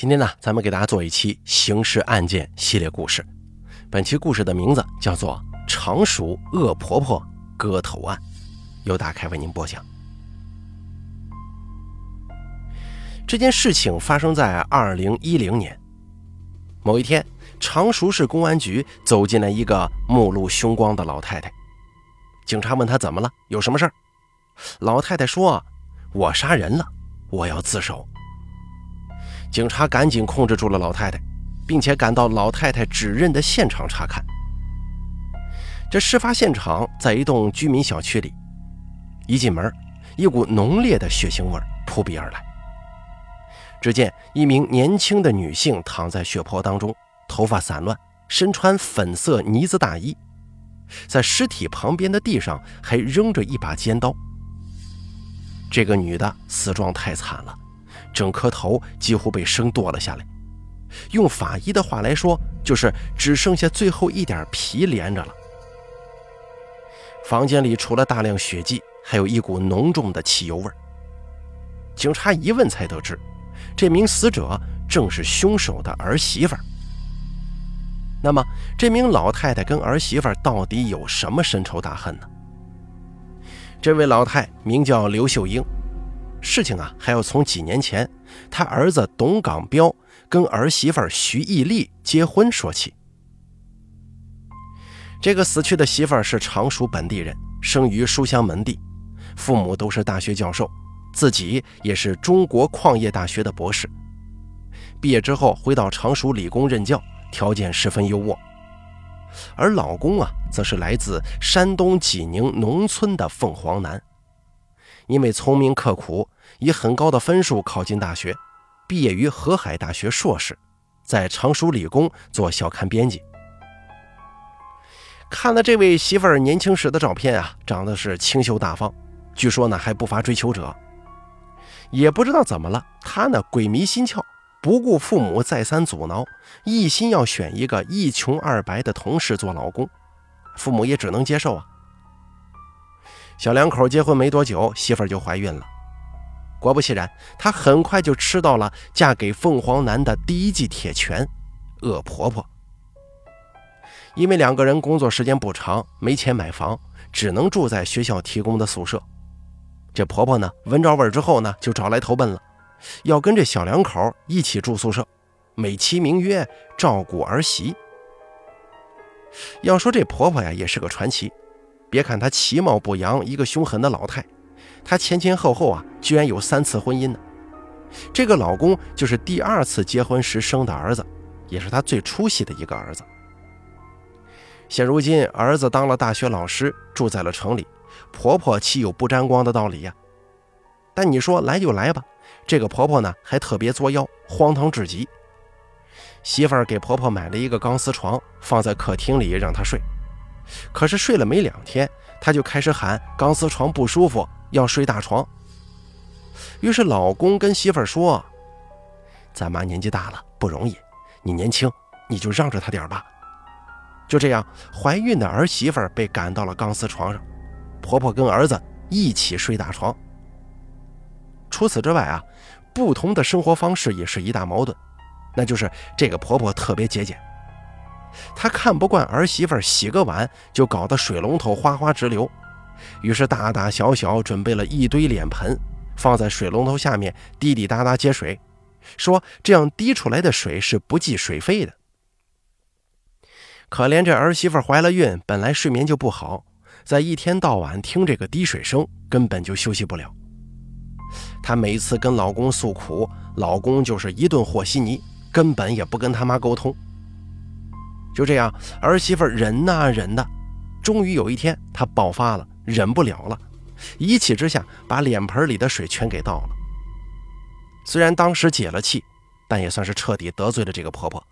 今天呢，咱们给大家做一期刑事案件系列故事。本期故事的名字叫做《常熟恶婆婆割头案》，由大开为您播讲。这件事情发生在二零一零年某一天，常熟市公安局走进来一个目露凶光的老太太。警察问她怎么了，有什么事儿？老太太说：“我杀人了，我要自首。”警察赶紧控制住了老太太，并且赶到老太太指认的现场查看。这事发现场在一栋居民小区里，一进门，一股浓烈的血腥味扑鼻而来。只见一名年轻的女性躺在血泊当中，头发散乱，身穿粉色呢子大衣，在尸体旁边的地上还扔着一把尖刀。这个女的死状太惨了。整颗头几乎被生剁了下来，用法医的话来说，就是只剩下最后一点皮连着了。房间里除了大量血迹，还有一股浓重的汽油味警察一问才得知，这名死者正是凶手的儿媳妇。那么，这名老太太跟儿媳妇到底有什么深仇大恨呢？这位老太名叫刘秀英。事情啊，还要从几年前他儿子董港彪跟儿媳妇徐义丽结婚说起。这个死去的媳妇儿是常熟本地人，生于书香门第，父母都是大学教授，自己也是中国矿业大学的博士。毕业之后回到常熟理工任教，条件十分优渥。而老公啊，则是来自山东济宁农村的凤凰男。因为聪明刻苦，以很高的分数考进大学，毕业于河海大学硕士，在常熟理工做校刊编辑。看了这位媳妇儿年轻时的照片啊，长得是清秀大方，据说呢还不乏追求者。也不知道怎么了，他呢鬼迷心窍，不顾父母再三阻挠，一心要选一个一穷二白的同事做老公，父母也只能接受啊。小两口结婚没多久，媳妇儿就怀孕了。果不其然，她很快就吃到了嫁给凤凰男的第一记铁拳——恶婆婆。因为两个人工作时间不长，没钱买房，只能住在学校提供的宿舍。这婆婆呢，闻着味儿之后呢，就找来投奔了，要跟这小两口一起住宿舍，美其名曰照顾儿媳。要说这婆婆呀，也是个传奇。别看她其貌不扬，一个凶狠的老太，她前前后后啊，居然有三次婚姻呢。这个老公就是第二次结婚时生的儿子，也是她最出息的一个儿子。现如今儿子当了大学老师，住在了城里，婆婆岂有不沾光的道理呀？但你说来就来吧，这个婆婆呢还特别作妖，荒唐至极。媳妇儿给婆婆买了一个钢丝床，放在客厅里让她睡。可是睡了没两天，她就开始喊钢丝床不舒服，要睡大床。于是老公跟媳妇儿说：“咱妈年纪大了，不容易，你年轻，你就让着她点吧。”就这样，怀孕的儿媳妇被赶到了钢丝床上，婆婆跟儿子一起睡大床。除此之外啊，不同的生活方式也是一大矛盾，那就是这个婆婆特别节俭。她看不惯儿媳妇洗个碗就搞得水龙头哗哗直流，于是大大小小准备了一堆脸盆，放在水龙头下面滴滴答答接水，说这样滴出来的水是不计水费的。可怜这儿媳妇怀了孕，本来睡眠就不好，在一天到晚听这个滴水声，根本就休息不了。她每次跟老公诉苦，老公就是一顿和稀泥，根本也不跟他妈沟通。就这样，儿媳妇忍呐忍呐，终于有一天，她爆发了，忍不了了，一气之下把脸盆里的水全给倒了。虽然当时解了气，但也算是彻底得罪了这个婆婆，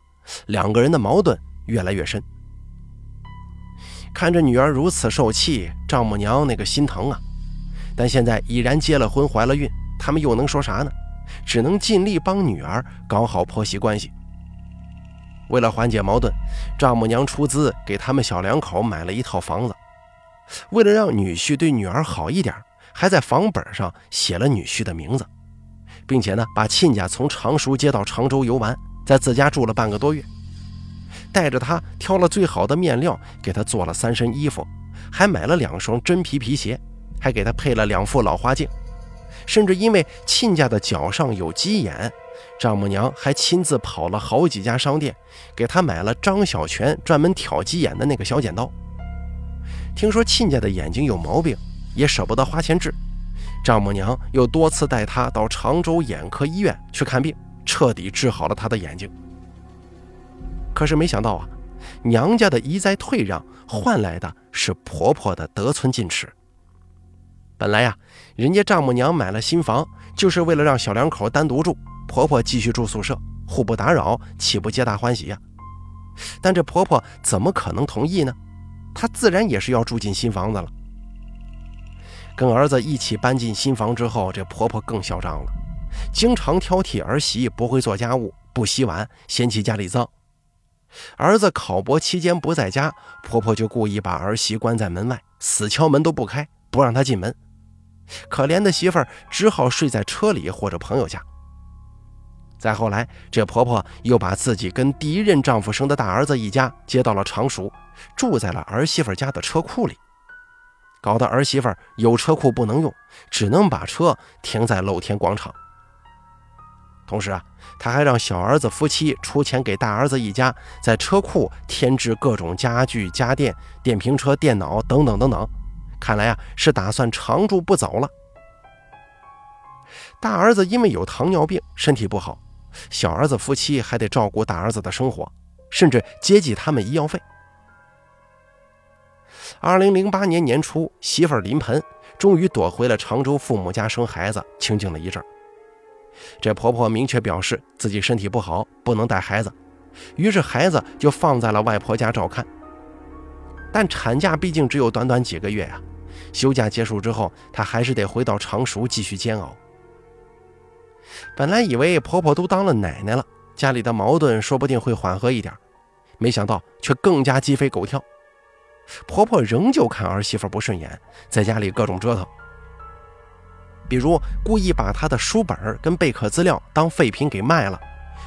两个人的矛盾越来越深。看着女儿如此受气，丈母娘那个心疼啊，但现在已然结了婚，怀了孕，他们又能说啥呢？只能尽力帮女儿搞好婆媳关系。为了缓解矛盾，丈母娘出资给他们小两口买了一套房子。为了让女婿对女儿好一点，还在房本上写了女婿的名字，并且呢，把亲家从常熟接到常州游玩，在自家住了半个多月，带着他挑了最好的面料，给他做了三身衣服，还买了两双真皮皮鞋，还给他配了两副老花镜，甚至因为亲家的脚上有鸡眼，丈母娘还亲自跑了好几家商店，给他买了张小泉专门挑鸡眼的那个小剪刀。听说亲家的眼睛有毛病，也舍不得花钱治。丈母娘又多次带他到常州眼科医院去看病，彻底治好了他的眼睛。可是没想到啊，娘家的一再退让换来的是婆婆的得寸进尺。本来呀，人家丈母娘买了新房，就是为了让小两口单独住，婆婆继续住宿舍，互不打扰，岂不皆大欢喜呀？但这婆婆怎么可能同意呢？她自然也是要住进新房子了。跟儿子一起搬进新房之后，这婆婆更嚣张了，经常挑剔儿媳不会做家务、不洗碗，嫌弃家里脏。儿子考博期间不在家，婆婆就故意把儿媳关在门外，死敲门都不开，不让她进门。可怜的媳妇儿只好睡在车里或者朋友家。再后来，这婆婆又把自己跟第一任丈夫生的大儿子一家接到了常熟，住在了儿媳妇家的车库里。搞得儿媳妇有车库不能用，只能把车停在露天广场。同时啊，他还让小儿子夫妻出钱给大儿子一家在车库添置各种家具、家电、电瓶车、电脑等等等等。看来啊，是打算长住不走了。大儿子因为有糖尿病，身体不好，小儿子夫妻还得照顾大儿子的生活，甚至接济他们医药费。二零零八年年初，媳妇儿临盆，终于躲回了常州父母家生孩子，清静了一阵。这婆婆明确表示自己身体不好，不能带孩子，于是孩子就放在了外婆家照看。但产假毕竟只有短短几个月呀，休假结束之后，她还是得回到常熟继续煎熬。本来以为婆婆都当了奶奶了，家里的矛盾说不定会缓和一点，没想到却更加鸡飞狗跳。婆婆仍旧看儿媳妇不顺眼，在家里各种折腾，比如故意把她的书本跟备课资料当废品给卖了，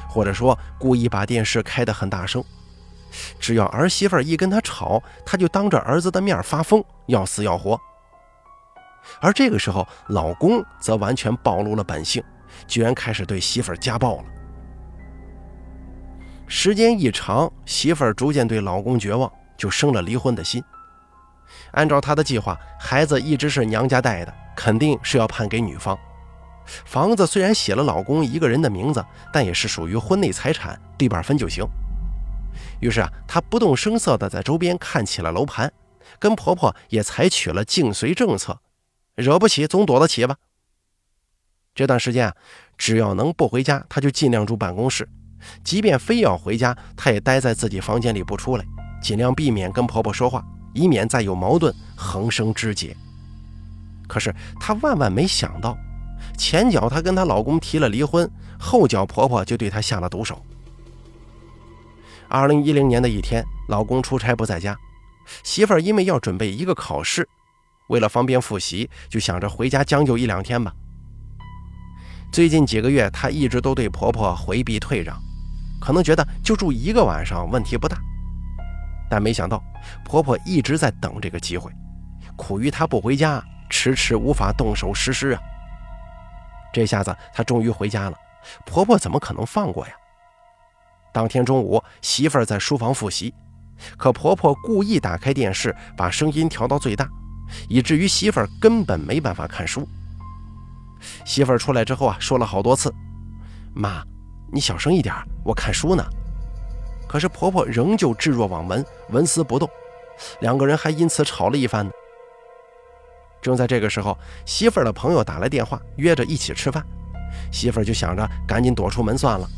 或者说故意把电视开得很大声。只要儿媳妇一跟她吵，她就当着儿子的面发疯，要死要活。而这个时候，老公则完全暴露了本性，居然开始对媳妇儿家暴了。时间一长，媳妇儿逐渐对老公绝望。就生了离婚的心。按照他的计划，孩子一直是娘家带的，肯定是要判给女方。房子虽然写了老公一个人的名字，但也是属于婚内财产，对半分就行。于是啊，她不动声色地在周边看起了楼盘，跟婆婆也采取了静随政策，惹不起总躲得起吧。这段时间啊，只要能不回家，她就尽量住办公室；即便非要回家，她也待在自己房间里不出来。尽量避免跟婆婆说话，以免再有矛盾横生枝节。可是她万万没想到，前脚她跟她老公提了离婚，后脚婆婆就对她下了毒手。二零一零年的一天，老公出差不在家，媳妇儿因为要准备一个考试，为了方便复习，就想着回家将就一两天吧。最近几个月，她一直都对婆婆回避退让，可能觉得就住一个晚上问题不大。但没想到，婆婆一直在等这个机会，苦于她不回家，迟迟无法动手实施啊。这下子她终于回家了，婆婆怎么可能放过呀？当天中午，媳妇儿在书房复习，可婆婆故意打开电视，把声音调到最大，以至于媳妇儿根本没办法看书。媳妇儿出来之后啊，说了好多次：“妈，你小声一点，我看书呢。”可是婆婆仍旧置若罔闻，纹丝不动，两个人还因此吵了一番呢。正在这个时候，媳妇儿的朋友打来电话，约着一起吃饭。媳妇儿就想着赶紧躲出门算了，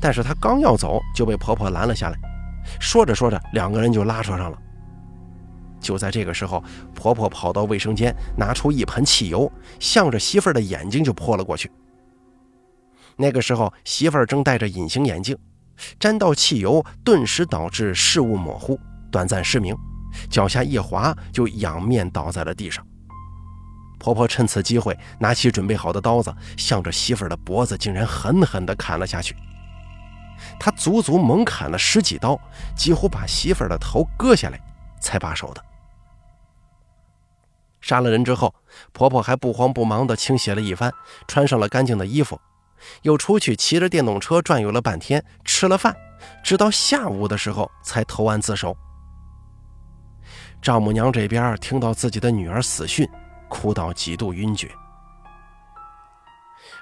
但是她刚要走，就被婆婆拦了下来。说着说着，两个人就拉扯上了。就在这个时候，婆婆跑到卫生间，拿出一盆汽油，向着媳妇儿的眼睛就泼了过去。那个时候，媳妇儿正戴着隐形眼镜。沾到汽油，顿时导致视物模糊，短暂失明，脚下一滑就仰面倒在了地上。婆婆趁此机会拿起准备好的刀子，向着媳妇儿的脖子竟然狠狠地砍了下去。她足足猛砍了十几刀，几乎把媳妇儿的头割下来才罢手的。杀了人之后，婆婆还不慌不忙地清洗了一番，穿上了干净的衣服，又出去骑着电动车转悠了半天，吃了饭，直到下午的时候才投案自首。丈母娘这边听到自己的女儿死讯，哭到几度晕厥。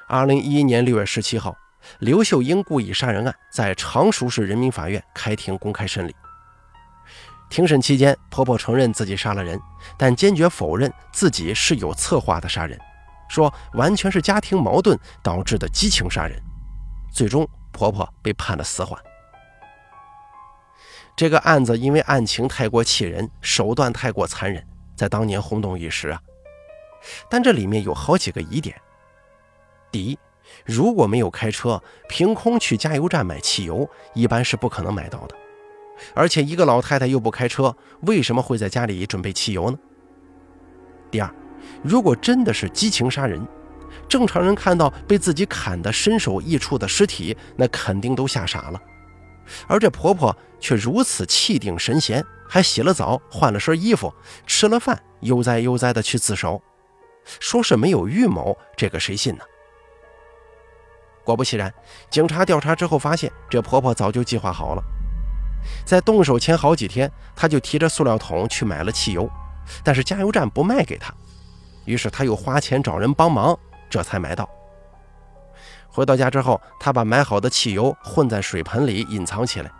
二零一一年六月十七号，刘秀英故意杀人案在常熟市人民法院开庭公开审理。庭审期间，婆婆承认自己杀了人，但坚决否认自己是有策划的杀人，说完全是家庭矛盾导致的激情杀人。最终，婆婆被判了死缓。这个案子因为案情太过气人，手段太过残忍，在当年轰动一时啊。但这里面有好几个疑点：第一，如果没有开车，凭空去加油站买汽油，一般是不可能买到的。而且一个老太太又不开车，为什么会在家里准备汽油呢？第二，如果真的是激情杀人，正常人看到被自己砍得身首异处的尸体，那肯定都吓傻了。而这婆婆却如此气定神闲，还洗了澡，换了身衣服，吃了饭，悠哉悠哉的去自首，说是没有预谋，这个谁信呢？果不其然，警察调查之后发现，这婆婆早就计划好了。在动手前好几天，他就提着塑料桶去买了汽油，但是加油站不卖给他，于是他又花钱找人帮忙，这才买到。回到家之后，他把买好的汽油混在水盆里隐藏起来，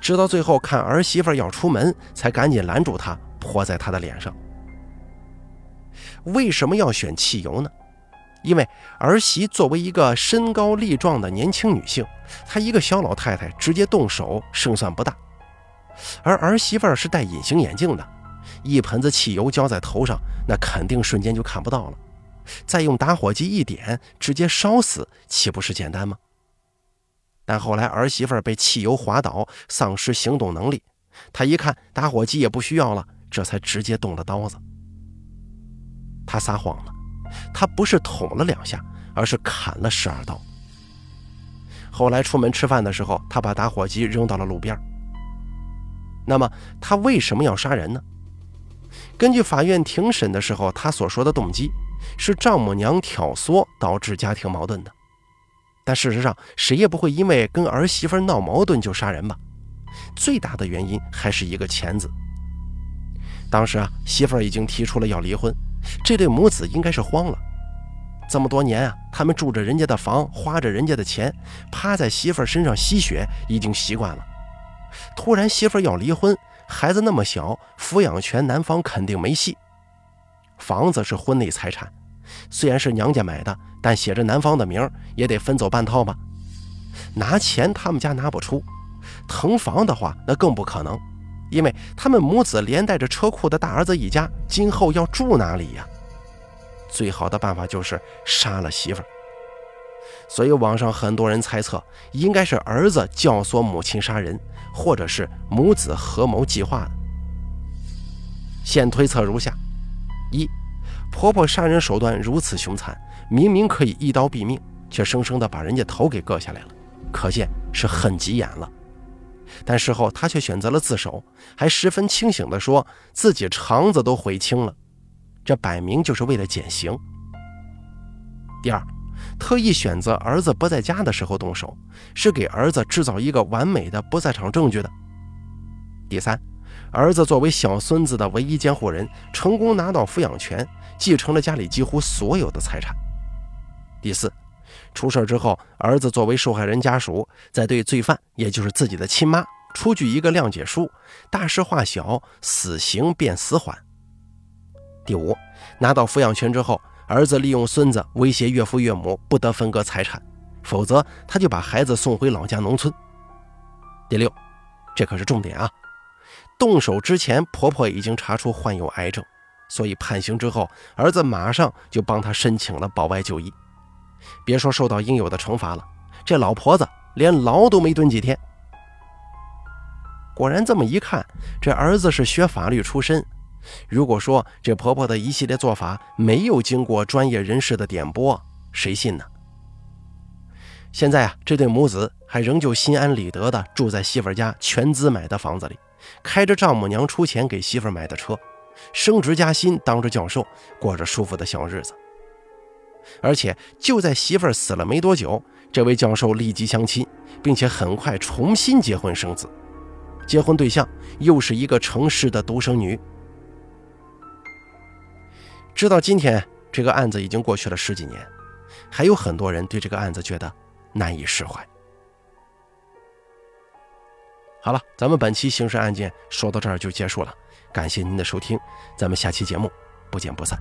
直到最后看儿媳妇要出门，才赶紧拦住她，泼在她的脸上。为什么要选汽油呢？因为儿媳作为一个身高力壮的年轻女性，她一个小老太太直接动手胜算不大。而儿媳妇是戴隐形眼镜的，一盆子汽油浇在头上，那肯定瞬间就看不到了。再用打火机一点，直接烧死，岂不是简单吗？但后来儿媳妇被汽油滑倒，丧失行动能力，她一看打火机也不需要了，这才直接动了刀子。她撒谎了。他不是捅了两下，而是砍了十二刀。后来出门吃饭的时候，他把打火机扔到了路边。那么他为什么要杀人呢？根据法院庭审的时候，他所说的动机是丈母娘挑唆导致家庭矛盾的。但事实上，谁也不会因为跟儿媳妇闹矛盾就杀人吧？最大的原因还是一个钱字。当时啊，媳妇儿已经提出了要离婚。这对母子应该是慌了，这么多年啊，他们住着人家的房，花着人家的钱，趴在媳妇儿身上吸血，已经习惯了。突然媳妇儿要离婚，孩子那么小，抚养权男方肯定没戏。房子是婚内财产，虽然是娘家买的，但写着男方的名，也得分走半套吧。拿钱他们家拿不出，腾房的话那更不可能。因为他们母子连带着车库的大儿子一家，今后要住哪里呀？最好的办法就是杀了媳妇儿。所以网上很多人猜测，应该是儿子教唆母亲杀人，或者是母子合谋计划。现推测如下：一，婆婆杀人手段如此凶残，明明可以一刀毙命，却生生的把人家头给割下来了，可见是恨急眼了。但事后他却选择了自首，还十分清醒地说自己肠子都悔青了，这摆明就是为了减刑。第二，特意选择儿子不在家的时候动手，是给儿子制造一个完美的不在场证据的。第三，儿子作为小孙子的唯一监护人，成功拿到抚养权，继承了家里几乎所有的财产。第四。出事之后，儿子作为受害人家属，在对罪犯，也就是自己的亲妈，出具一个谅解书，大事化小，死刑变死缓。第五，拿到抚养权之后，儿子利用孙子威胁岳父岳母不得分割财产，否则他就把孩子送回老家农村。第六，这可是重点啊！动手之前，婆婆已经查出患有癌症，所以判刑之后，儿子马上就帮他申请了保外就医。别说受到应有的惩罚了，这老婆子连牢都没蹲几天。果然，这么一看，这儿子是学法律出身，如果说这婆婆的一系列做法没有经过专业人士的点拨，谁信呢？现在啊，这对母子还仍旧心安理得地住在媳妇家全资买的房子里，开着丈母娘出钱给媳妇买的车，升职加薪，当着教授，过着舒服的小日子。而且就在媳妇儿死了没多久，这位教授立即相亲，并且很快重新结婚生子，结婚对象又是一个城市的独生女。直到今天，这个案子已经过去了十几年，还有很多人对这个案子觉得难以释怀。好了，咱们本期刑事案件说到这儿就结束了，感谢您的收听，咱们下期节目不见不散。